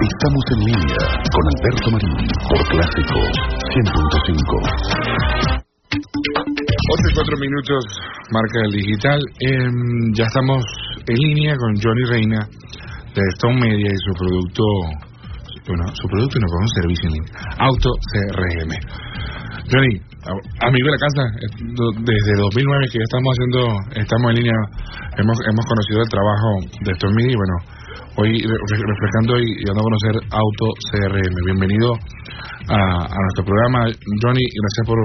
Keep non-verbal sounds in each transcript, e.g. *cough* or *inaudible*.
Estamos en línea con Alberto Marín por Clásico 100.5. 8 y 4 minutos, marca del digital. Em, ya estamos en línea con Johnny Reina de Stone Media y su producto, bueno, su producto y no con un servicio en línea, Auto CRM. Johnny, amigo de la casa, desde 2009 que ya estamos haciendo, estamos en línea, hemos, hemos conocido el trabajo de Stone Media y bueno, hoy reflejando y, dando a conocer Auto CRM. Bienvenido a, nuestro programa, Johnny, gracias por,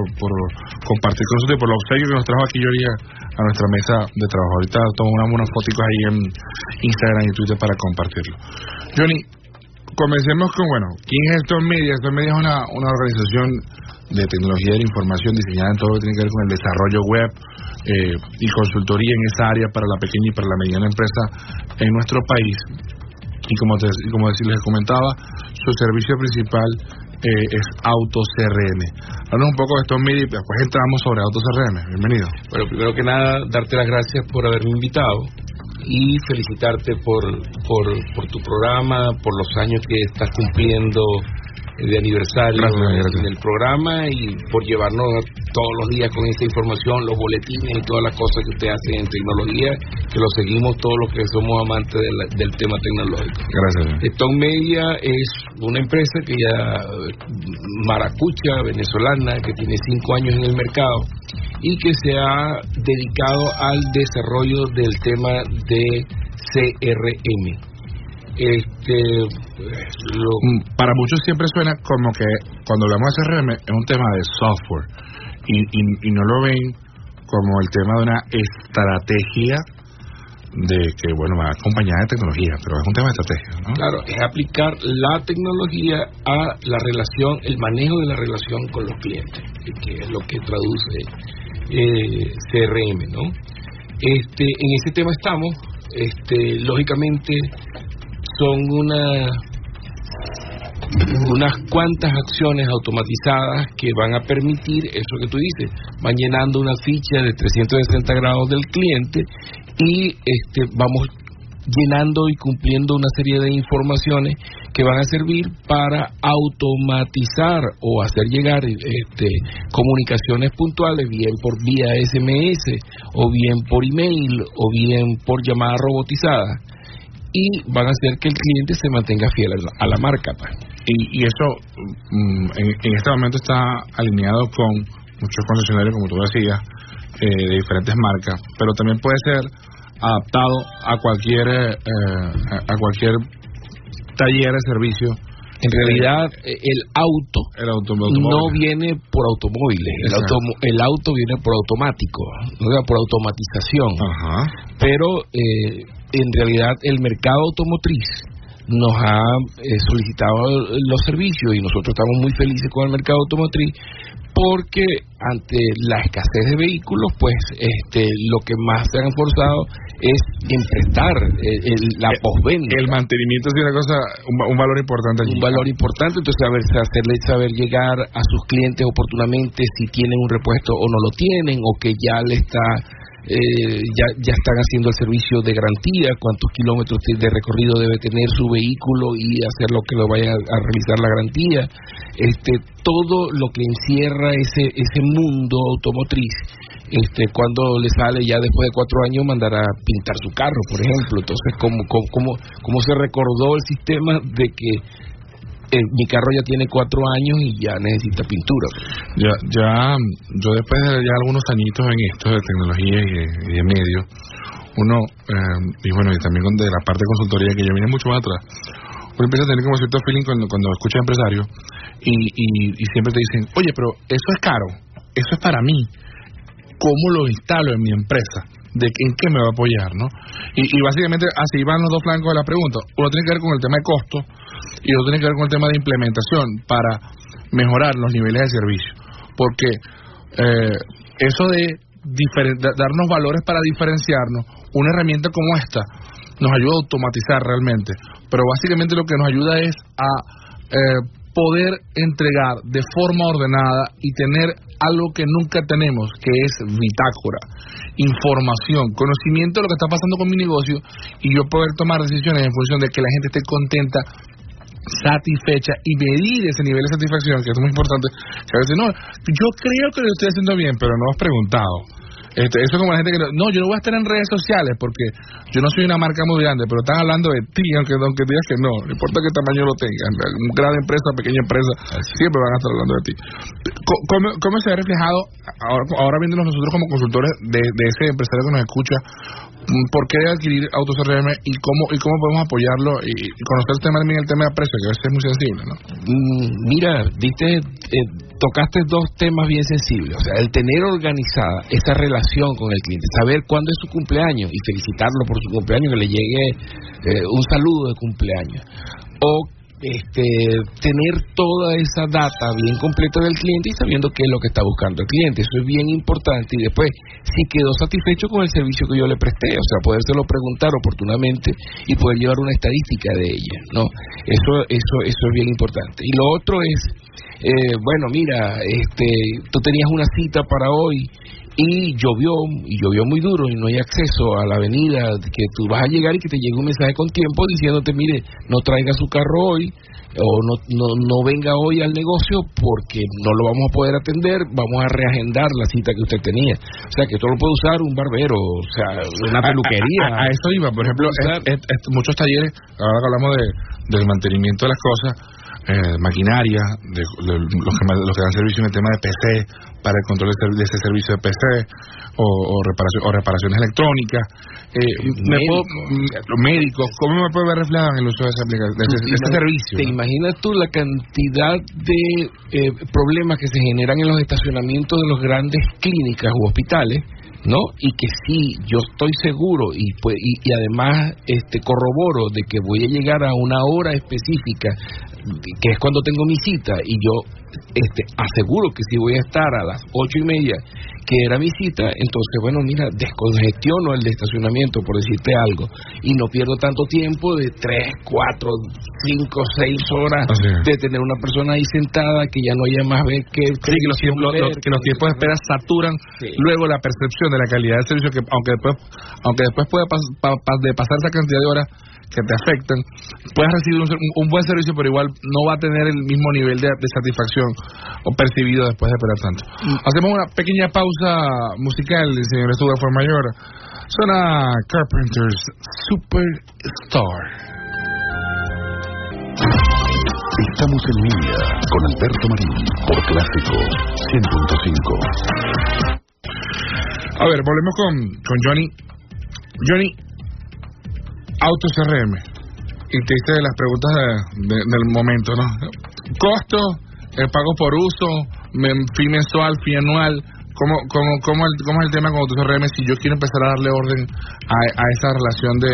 compartir con nosotros y por los obsequios que nos trajo aquí Johnny a nuestra mesa de trabajo. Ahorita tomo unas fotos ahí en Instagram y Twitter para compartirlo. Johnny, comencemos con, bueno, ¿quién es Stone Media? Stone Media es una, una organización de tecnología de la información diseñada en todo lo que tiene que ver con el desarrollo web eh, y consultoría en esa área para la pequeña y para la mediana empresa en nuestro país y como, te, como les comentaba, su servicio principal eh, es Auto CRM. Háblanos un poco de estos medios y después entramos sobre Auto CRM. Bienvenido. Bueno, primero que nada, darte las gracias por haberme invitado y felicitarte por, por, por tu programa, por los años que estás cumpliendo de aniversario del programa y por llevarnos todos los días con esta información, los boletines y todas las cosas que usted hace en tecnología, que lo seguimos todos los que somos amantes del tema tecnológico. Gracias. Stone Media es una empresa que ya maracucha, venezolana, que tiene cinco años en el mercado y que se ha dedicado al desarrollo del tema de CRM este, mm, Para muchos siempre suena como que cuando hablamos de CRM es un tema de software y, y, no lo ven como el tema de una estrategia de que, bueno, va acompañada de tecnología, pero es un tema de estrategia, ¿no? Claro, es aplicar la tecnología a la relación, el manejo de la relación con los clientes, que es lo que traduce eh, CRM, ¿no? Este, en ese tema estamos, este, lógicamente son una unas cuantas acciones automatizadas que van a permitir eso que tú dices, van llenando una ficha de 360 grados del cliente y este vamos llenando y cumpliendo una serie de informaciones que van a servir para automatizar o hacer llegar este, comunicaciones puntuales, bien por vía SMS o bien por email o bien por llamada robotizada y van a hacer que el cliente se mantenga fiel a la, marca. Pues. Y, eso mm, en, este momento está alineado con muchos concesionarios, como tú decías, eh, de diferentes marcas, pero también puede ser adaptado a cualquier eh, a cualquier taller de servicio en realidad, eh, el auto, el auto no viene por automóviles, el auto, el auto viene por automático, por automatización. Pero eh, en realidad el mercado automotriz nos ha eh, solicitado los servicios y nosotros estamos muy felices con el mercado automotriz porque ante la escasez de vehículos, pues este lo que más se han forzado es en prestar eh, la posventa. El mantenimiento es una cosa, un, valor importante Un valor importante, entonces saber, hacerle saber llegar a sus clientes oportunamente si tienen un repuesto o no lo tienen, o que ya le está eh, ya, ya están haciendo el servicio de garantía, cuántos kilómetros de recorrido debe tener su vehículo y hacer lo que lo vaya a realizar la garantía. Este, todo lo que encierra ese, ese mundo automotriz, este, cuando le sale ya después de cuatro años mandar a pintar su carro, por ejemplo. Entonces, ¿cómo, cómo, cómo se recordó el sistema de que eh, mi carro ya tiene cuatro años y ya necesita pintura. Ya, ya, yo después de ya algunos añitos en esto de tecnología y de, medios, uno, eh, y bueno, y también de la parte de consultoría que ya viene mucho más atrás, uno empieza a tener como cierto feeling cuando, cuando escucha empresarios y, y, siempre te dicen, oye, pero eso es caro, eso es para mí, ¿cómo lo instalo en mi empresa? de en qué me va a apoyar, ¿no? Y, y, básicamente así van los dos flancos de la pregunta. Uno tiene que ver con el tema de costo, y otro tiene que ver con el tema de implementación para mejorar los niveles de servicio. Porque eh, eso de darnos valores para diferenciarnos, una herramienta como esta nos ayuda a automatizar realmente, pero básicamente lo que nos ayuda es a eh, poder entregar de forma ordenada y tener algo que nunca tenemos, que es bitácora, información, conocimiento de lo que está pasando con mi negocio y yo poder tomar decisiones en función de que la gente esté contenta satisfecha y medir ese nivel de satisfacción, que es muy importante, que a veces no, yo creo que lo estoy haciendo bien, pero no has preguntado. Este, eso es como la gente que no, yo no voy a estar en redes sociales porque yo no soy una marca muy grande, pero están hablando de ti, aunque, aunque digas que no, no importa qué tamaño lo tengan, gran empresa, pequeña empresa, siempre van a estar hablando de ti. ¿Cómo, cómo se ha reflejado, ahora, ahora viéndonos nosotros como consultores de, de ese empresario que nos escucha, por qué adquirir AutoCRM y cómo y cómo podemos apoyarlo y, conocer el tema también el tema de precio que a veces es muy sensible ¿no? Mm, mira diste eh, tocaste dos temas bien sensibles o sea el tener organizada esa relación con el cliente saber cuándo es su cumpleaños y felicitarlo por su cumpleaños que le llegue eh, un saludo de cumpleaños o este, tener toda esa data bien completa del cliente y sabiendo qué es lo que está buscando el cliente. Eso es bien importante. Y después, si quedó satisfecho con el servicio que yo le presté, o sea, podérselo preguntar oportunamente y poder llevar una estadística de ella, ¿no? Eso, eso, eso es bien importante. Y lo otro es, eh, bueno, mira, este, tú tenías una cita para hoy y llovió, y llovió muy duro y no hay acceso a la avenida, que tú vas a llegar y que te llegue un mensaje con tiempo diciéndote, mire, no traiga su carro hoy o no, no, no venga hoy al negocio porque no lo vamos a poder atender, vamos a reagendar la cita que usted tenía. O sea, que esto lo puede usar un barbero, o sea, una peluquería. A, eso iba, por ejemplo, muchos talleres, ahora que hablamos de, del mantenimiento de las cosas, eh, maquinaria, de, los, que, los que dan servicio en el tema de PC, para el control de, ese servicio de PC, o, o, reparación, o reparaciones electrónicas. Eh, los médicos, ¿cómo me puede ver reflejado en el uso de ese, de ese, servicio? ¿Te imaginas tú la cantidad de eh, problemas que se generan en los estacionamientos de los grandes clínicas u hospitales? ¿no? Y que sí, yo estoy seguro y, pues, y, además este, corroboro de que voy a llegar a una hora específica que es cuando tengo mi cita y yo este, aseguro que si voy a estar a las ocho y media que era mi cita, entonces bueno mira descongestiono el de estacionamiento por decirte algo y no pierdo tanto tiempo de tres, cuatro, cinco, seis horas de tener una persona ahí sentada que ya no haya más ver que, que, los, tiempos, que los tiempos de espera saturan luego la percepción de la calidad del servicio que aunque después aunque después pueda de pasar esa cantidad de horas que te afectan, puedes recibir un, buen servicio, pero igual no va a tener el mismo nivel de, satisfacción o percibido después de esperar tanto. Mm. Hacemos una pequeña pausa musical, señor Estudio for Mayor. Suena Carpenter's Superstar. Estamos en línea con Alberto Marín por Clásico 100.5. A ver, volvemos con, con Johnny. Johnny, Auto CRM. Y te hice las preguntas del momento, ¿no? Costo, el pago por uso, fin mensual, fin anual. ¿Cómo, cómo, cómo, el, ¿Cómo es el tema con Auto CRM si yo quiero empezar a darle orden a, a esa relación de,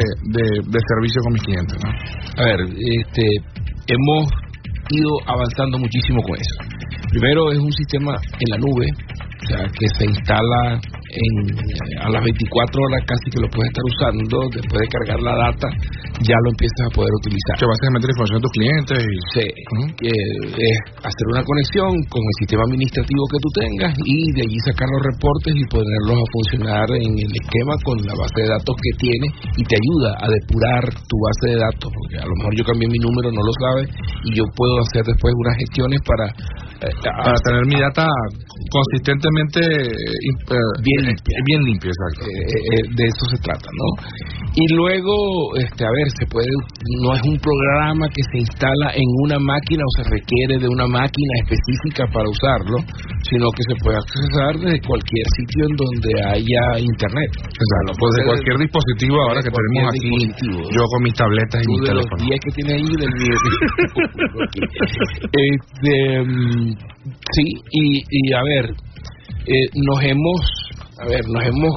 de, servicio con mis clientes? ¿no? A ver, este, hemos ido avanzando muchísimo con eso. Primero es un sistema en la nube, o sea, que se instala en, a las 24 horas casi que lo puedes estar usando, después de cargar la data, ya lo empiezas a poder utilizar. Que básicamente la información de tus clientes. Y... Sí, que es hacer una conexión con el sistema administrativo que tú tengas y de allí sacar los reportes y ponerlos a funcionar en el esquema con la base de datos que tiene y te ayuda a depurar tu base de datos, porque a lo mejor yo cambié mi número, no lo sabes, y yo puedo hacer después unas gestiones para... Eh, para tener mi data consistentemente eh, bien limpia. Bien limpia, exacto. Eh, eh, eh, de eso se trata, ¿no? Y luego, este, a ver, se puede, no es un programa que se instala en una máquina o se requiere de una máquina específica para usarlo, sino que se puede accesar desde cualquier sitio en donde haya internet. O sea, no puede cualquier dispositivo ahora que tenemos aquí. Yo con mis tabletas y mis teléfonos. Los que tiene ahí del mío. *laughs* este, mm, sí, y, y a ver, eh, nos hemos a ver, nos hemos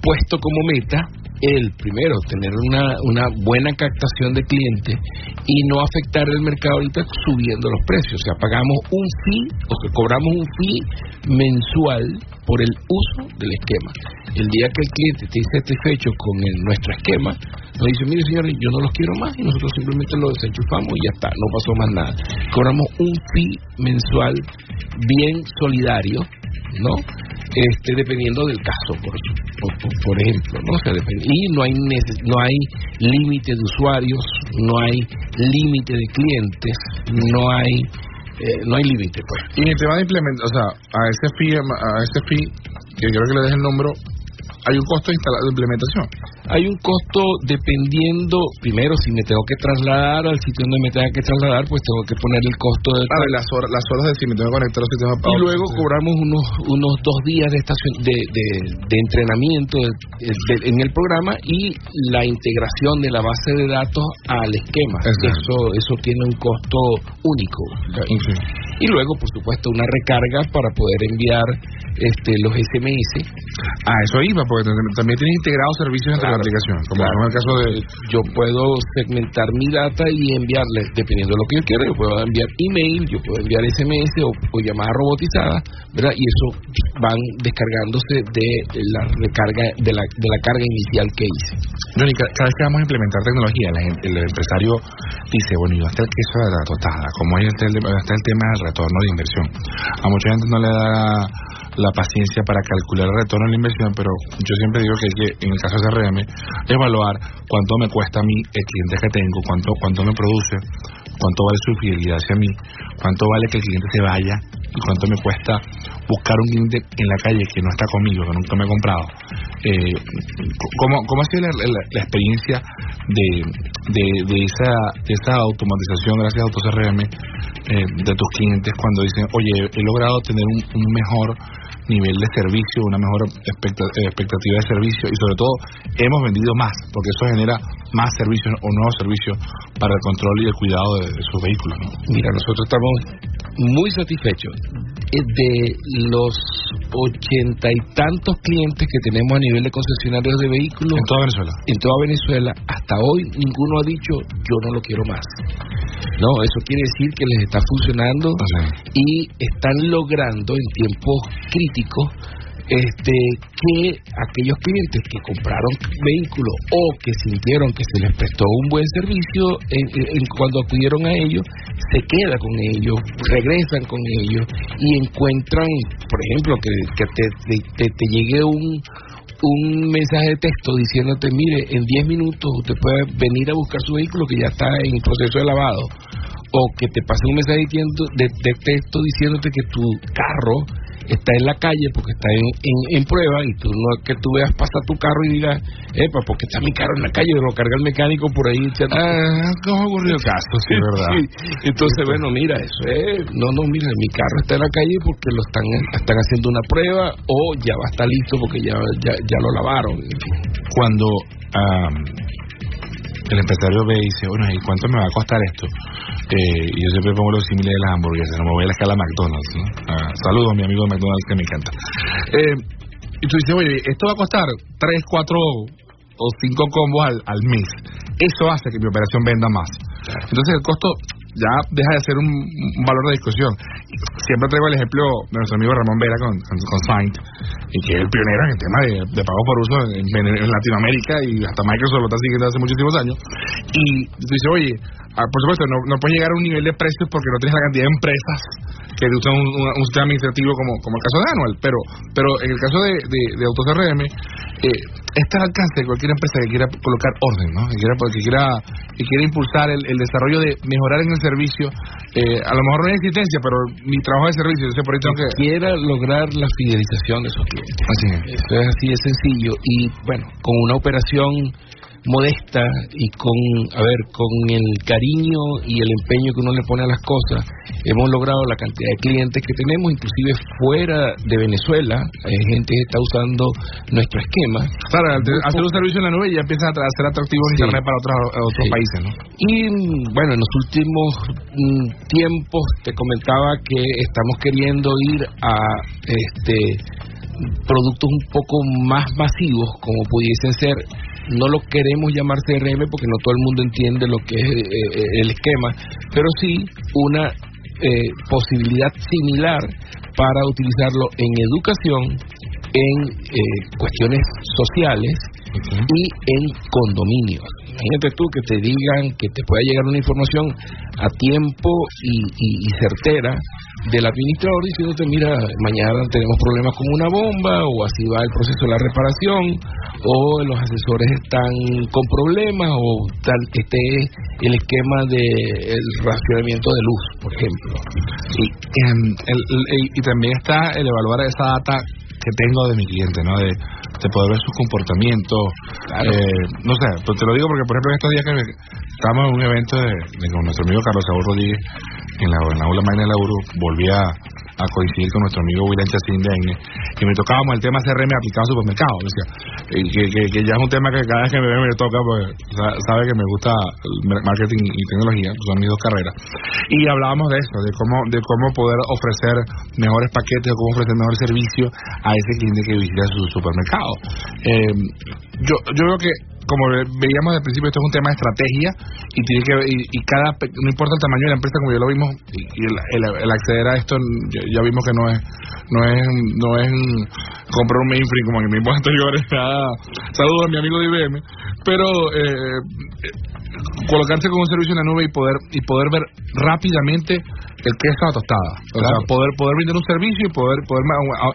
puesto como meta el primero tener una, una buena captación de clientes y no afectar el mercado ahorita subiendo los precios. O sea, pagamos un fee o que cobramos un fee mensual por el uso del esquema. El día que el cliente esté satisfecho con nuestro esquema, nos dice, mire señores, yo no los quiero más y nosotros simplemente lo desenchufamos y ya está, no pasó más nada. Cobramos un fee mensual bien solidario, ¿no? Este, dependiendo del caso, por, por, ejemplo, ¿no? y no hay no hay límite de usuarios, no hay límite de clientes, no hay eh, no hay límite. Pues. Y en el tema de implementación, o sea, a ese fee, a ese fee, que creo que le deje el número, hay un costo de, de implementación. Hay un costo dependiendo, primero, si me tengo que trasladar al sitio donde me tenga que trasladar, pues tengo que poner el costo de... Ah, las horas, las horas de si me tengo que conectar al sistema Y luego cobramos unos unos dos días de, estación, de, de, entrenamiento en el programa y la integración de la base de datos al esquema. Eso eso tiene un costo único. Y luego, por supuesto, una recarga para poder enviar este, los SMS. Ah, eso iba, porque también tiene integrados servicios entre la aplicación, como en el caso de... Yo puedo segmentar mi data y enviarle, dependiendo de lo que yo quiera, yo puedo enviar email, yo puedo enviar SMS o, o llamadas robotizadas, ¿verdad? Y eso van descargándose de la recarga, de la, de la carga inicial que hice. Johnny, cada vez que vamos a implementar tecnología, el empresario dice, bueno, ¿y hasta el queso de la totada? Como ahí está el, está el tema del retorno de inversión. A mucha gente no le da la paciencia para calcular el retorno de la inversión, pero yo siempre digo que hay que, en el caso de CRM, evaluar cuánto me cuesta a mí el cliente que tengo, cuánto, cuánto me produce, cuánto vale su fidelidad hacia mí, cuánto vale que el cliente se vaya y cuánto me cuesta buscar un cliente en la calle que no está conmigo, que nunca me ha comprado. Eh, ¿cómo, ¿Cómo ha sido la, experiencia de, de, de, esa, de esa automatización gracias a AutoCRM eh, de tus clientes cuando dicen, oye, he logrado tener un mejor nivel de servicio, una mejor expectativa de servicio y sobre todo hemos vendido más, porque eso genera más servicios o nuevos servicios para el control y el cuidado de, sus vehículos. Mira, nosotros estamos muy satisfechos de los ochenta y tantos clientes que tenemos a nivel de concesionarios de vehículos. En toda Venezuela. En toda Venezuela. Hasta hoy ninguno ha dicho yo no lo quiero más. No, eso quiere decir que les está funcionando y están logrando en tiempos críticos este que aquellos clientes que compraron vehículos o que sintieron que se les prestó un buen servicio en, cuando acudieron a ellos se queda con ellos regresan con ellos y encuentran por ejemplo que, te, llegue un un mensaje de texto diciéndote, mire, en 10 minutos usted puede venir a buscar su vehículo que ya está en proceso de lavado, o que te pase un mensaje de texto diciéndote que tu carro está en la calle porque está en, en, prueba y tú no que tú veas pasar tu carro y digas, epa, porque está mi carro en la calle, lo carga el mecánico por ahí. Ah, *laughs* verdad. Entonces, bueno, mira, eso es, no, no, mira, mi carro está en la calle porque lo están, están haciendo una prueba o ya va a estar listo porque ya, ya, ya lo lavaron. Cuando el empresario ve y dice, bueno, ¿y cuánto me va a costar esto? Eh, yo siempre pongo los símiles de las hamburguesas, no me voy a la escala McDonald's. ¿no? Ah, saludos a mi amigo de McDonald's que me encanta. Eh, y tú dices, oye, esto va a costar 3, 4 o 5 combos al, al mes. Eso hace que mi operación venda más. Entonces el costo ya deja de ser un, valor de discusión. Siempre traigo el ejemplo de nuestro amigo Ramón Vera con, con, Saint, y que es el pionero en el tema de, pago por uso en, Latinoamérica y hasta Microsoft lo está siguiendo hace muchísimos años. Y tú dices, oye, ah, por supuesto, no, no puedes llegar a un nivel de precios porque no tienes la cantidad de empresas que usan un, un, sistema administrativo como, como el caso de Anual, pero, pero en el caso de, de, de AutoCRM, eh, está al alcance de cualquier empresa que quiera colocar orden, ¿no? que, quiera, que, quiera, que quiera impulsar el, el desarrollo de mejorar en el servicio. Eh, a lo mejor no hay existencia, pero mi trabajo de servicio, yo sé por ahí tengo que... Quiera lograr la fidelización de esos clientes. Así es. Eso es así de sencillo. Y bueno, con una operación modesta y con, a ver, con el cariño y el empeño que uno le pone a las cosas, hemos logrado la cantidad de clientes que tenemos, inclusive fuera de Venezuela, hay gente que está usando nuestro esquema. Claro, hacer un servicio en la nube ya empieza a ser atractivo en Internet para otros, otros países, ¿no? Y bueno, en los últimos mm, tiempos te comentaba que estamos queriendo ir a este productos un poco más masivos, como pudiesen ser no lo queremos llamar CRM porque no todo el mundo entiende lo que es eh, eh, el esquema, pero sí una eh, posibilidad similar para utilizarlo en educación, en cuestiones sociales y en condominios. Imagínate tú que te digan que te pueda llegar una información a tiempo y certera del administrador diciéndote, mira, mañana tenemos problemas con una bomba, o así va el proceso de la reparación, o los asesores están con problemas, o tal esté el esquema del de racionamiento de luz, por ejemplo. Y, em, y también está el evaluar esa data que tengo de mi cliente, ¿no? De, de poder ver sus comportamientos. Eh, no sé, pues te lo digo porque, por ejemplo, en estos días que estábamos en un evento de, con nuestro amigo Carlos Saúl Rodríguez en la, en la aula magna de la URU, volví a a coincidir con nuestro amigo William Chacín de que me tocábamos el tema CRM aplicado a supermercados. Decía, que, que, que, ya es un tema que cada vez que me ve me toca, pues sabe que me gusta marketing y tecnología, son mis dos carreras. Y hablábamos de eso, de cómo, de cómo poder ofrecer mejores paquetes o cómo ofrecer mejor servicio a ese cliente que visita su supermercado. Eh, yo, yo creo que como veíamos al principio, esto es un tema de estrategia y tiene que y, cada no importa el tamaño de la empresa, como ya lo vimos, y, el, acceder a esto ya, vimos que no es no es no es comprar un mainframe como en el mismo *laughs* anteriores. Saludos a mi amigo de IBM, pero eh, colocarse con un servicio en la nube y poder y poder ver rápidamente el que está tostada. O sea, poder poder brindar un servicio y poder poder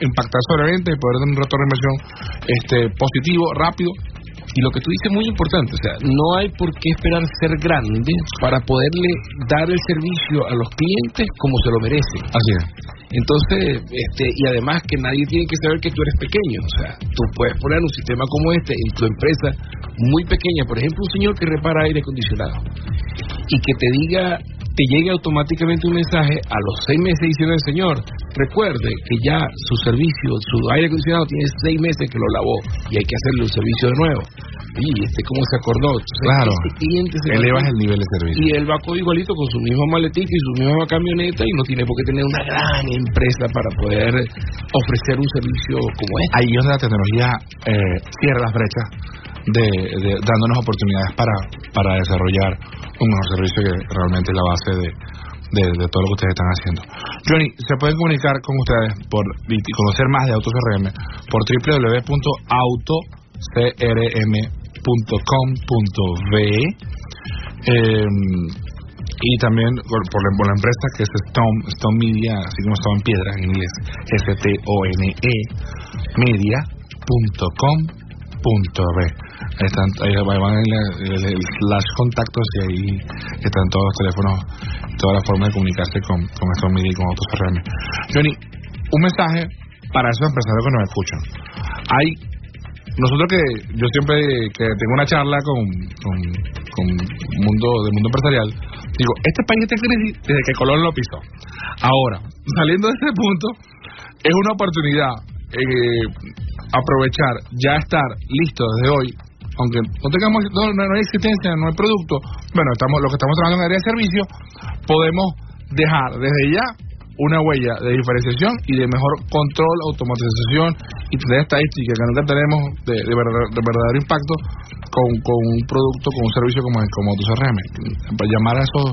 impactar sobre la venta y poder dar un retorno de inversión este positivo, rápido y lo que tú dices es muy importante, o sea, no hay por qué esperar ser grande para poderle dar el servicio a los clientes como se lo merecen. Así es. Entonces, este, y además que nadie tiene que saber que tú eres pequeño, o sea, tú puedes poner un sistema como este en tu empresa muy pequeña, por ejemplo, un señor que repara aire acondicionado y que te diga te llegue automáticamente un mensaje a los seis meses diciendo el señor, recuerde que ya su servicio, su aire acondicionado tiene seis meses que lo lavó y hay que hacerle un servicio de nuevo. Y este cómo se acordó. claro. Este elevas el nivel de servicio. Y él va igualito con su mismo maletín y su misma camioneta y no tiene por qué tener una gran empresa para poder ofrecer un servicio como este. Ahí es donde la tecnología eh, cierra las brechas de, dándonos oportunidades para, para desarrollar un mejor servicio que realmente es la base de, de, todo lo que ustedes están haciendo. Johnny, se pueden comunicar con ustedes por y conocer más de AutoCRM por www.autocrm.com.ve eh, y también por, por, la, empresa que es Stone, Stone Media, así como Stone Piedra en inglés, S-T-O-N-E, media.com.be están, ahí van en slash contactos y ahí están todos los teléfonos, todas las formas de comunicarse con, con estos MIDI y con otros CRM. Johnny, un mensaje para esos empresarios que nos escuchan. Hay, nosotros que, yo siempre que tengo una charla con, con, mundo, del mundo empresarial, digo, este país está en crisis desde que Colón lo pisó. Ahora, saliendo de este punto, es una oportunidad eh, aprovechar, ya estar listo desde hoy aunque no tengamos no, hay existencia, no hay producto, bueno, estamos lo que estamos trabajando en área de servicio, podemos dejar desde ya una huella de diferenciación y de mejor control, automatización y tener estadísticas que nunca tenemos de, de, verdadero impacto con, con, un producto, con un servicio como, como CRM. Para llamar a esos,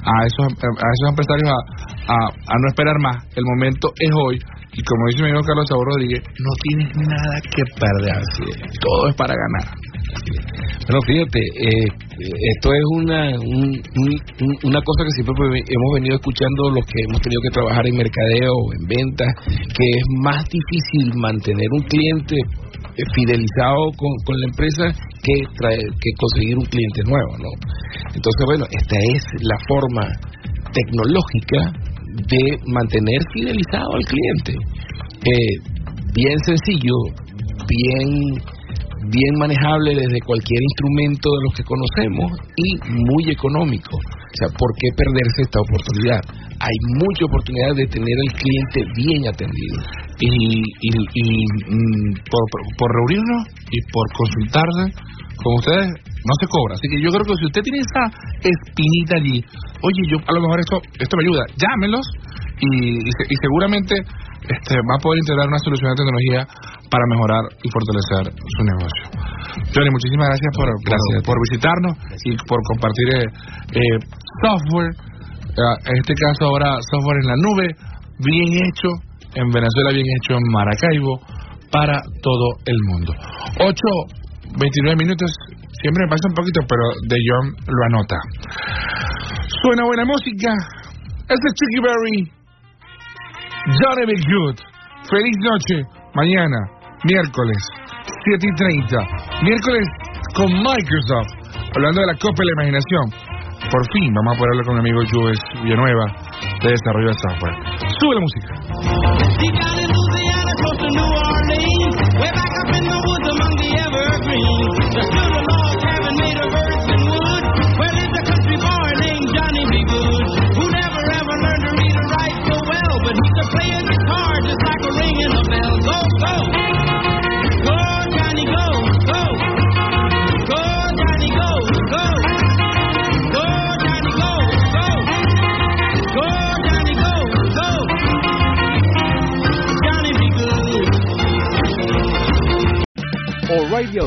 a esos, a esos empresarios a, a, a no esperar más. El momento es hoy y como dice mi amigo Carlos Sabor Rodríguez, no tienes nada que perder. Todo es para ganar. Bueno, fíjate, eh, esto es una, una cosa que siempre hemos venido escuchando los que hemos tenido que trabajar en mercadeo en ventas, que es más difícil mantener un cliente eh, fidelizado con, con la empresa que, traer, que conseguir un cliente nuevo, ¿no? Entonces, bueno, esta es la forma tecnológica de mantener fidelizado al cliente. Eh, bien sencillo, bien bien manejable desde cualquier instrumento de los que conocemos y muy económico. O sea, ¿por qué perderse esta oportunidad? Hay mucha oportunidad de tener al cliente bien atendido. Y, y, mm, por, por, reunirnos y por consultarse con ustedes no se cobra. Así que yo creo que si usted tiene esa espinita allí, oye, yo a lo mejor esto, esto me ayuda, llámelos y, y seguramente este, va a poder integrar una solución de tecnología para mejorar y fortalecer su negocio. Johnny, muchísimas gracias por, gracias por, visitarnos y por compartir eh, eh, software, eh, en este caso ahora software en la nube, bien hecho en Venezuela, bien hecho en Maracaibo, para todo el mundo. 8, 29 minutos, siempre me pasa un poquito, pero De John lo anota. Suena buena música. Este es Chicky Berry. Johnny Big Good. Feliz noche. Mañana, miércoles, 7 y 30. Miércoles con Microsoft. Hablando de la Copa de la Imaginación. Por fin vamos a poder hablar con mi amigo Jules Villanueva de desarrollo de software. Sube la música.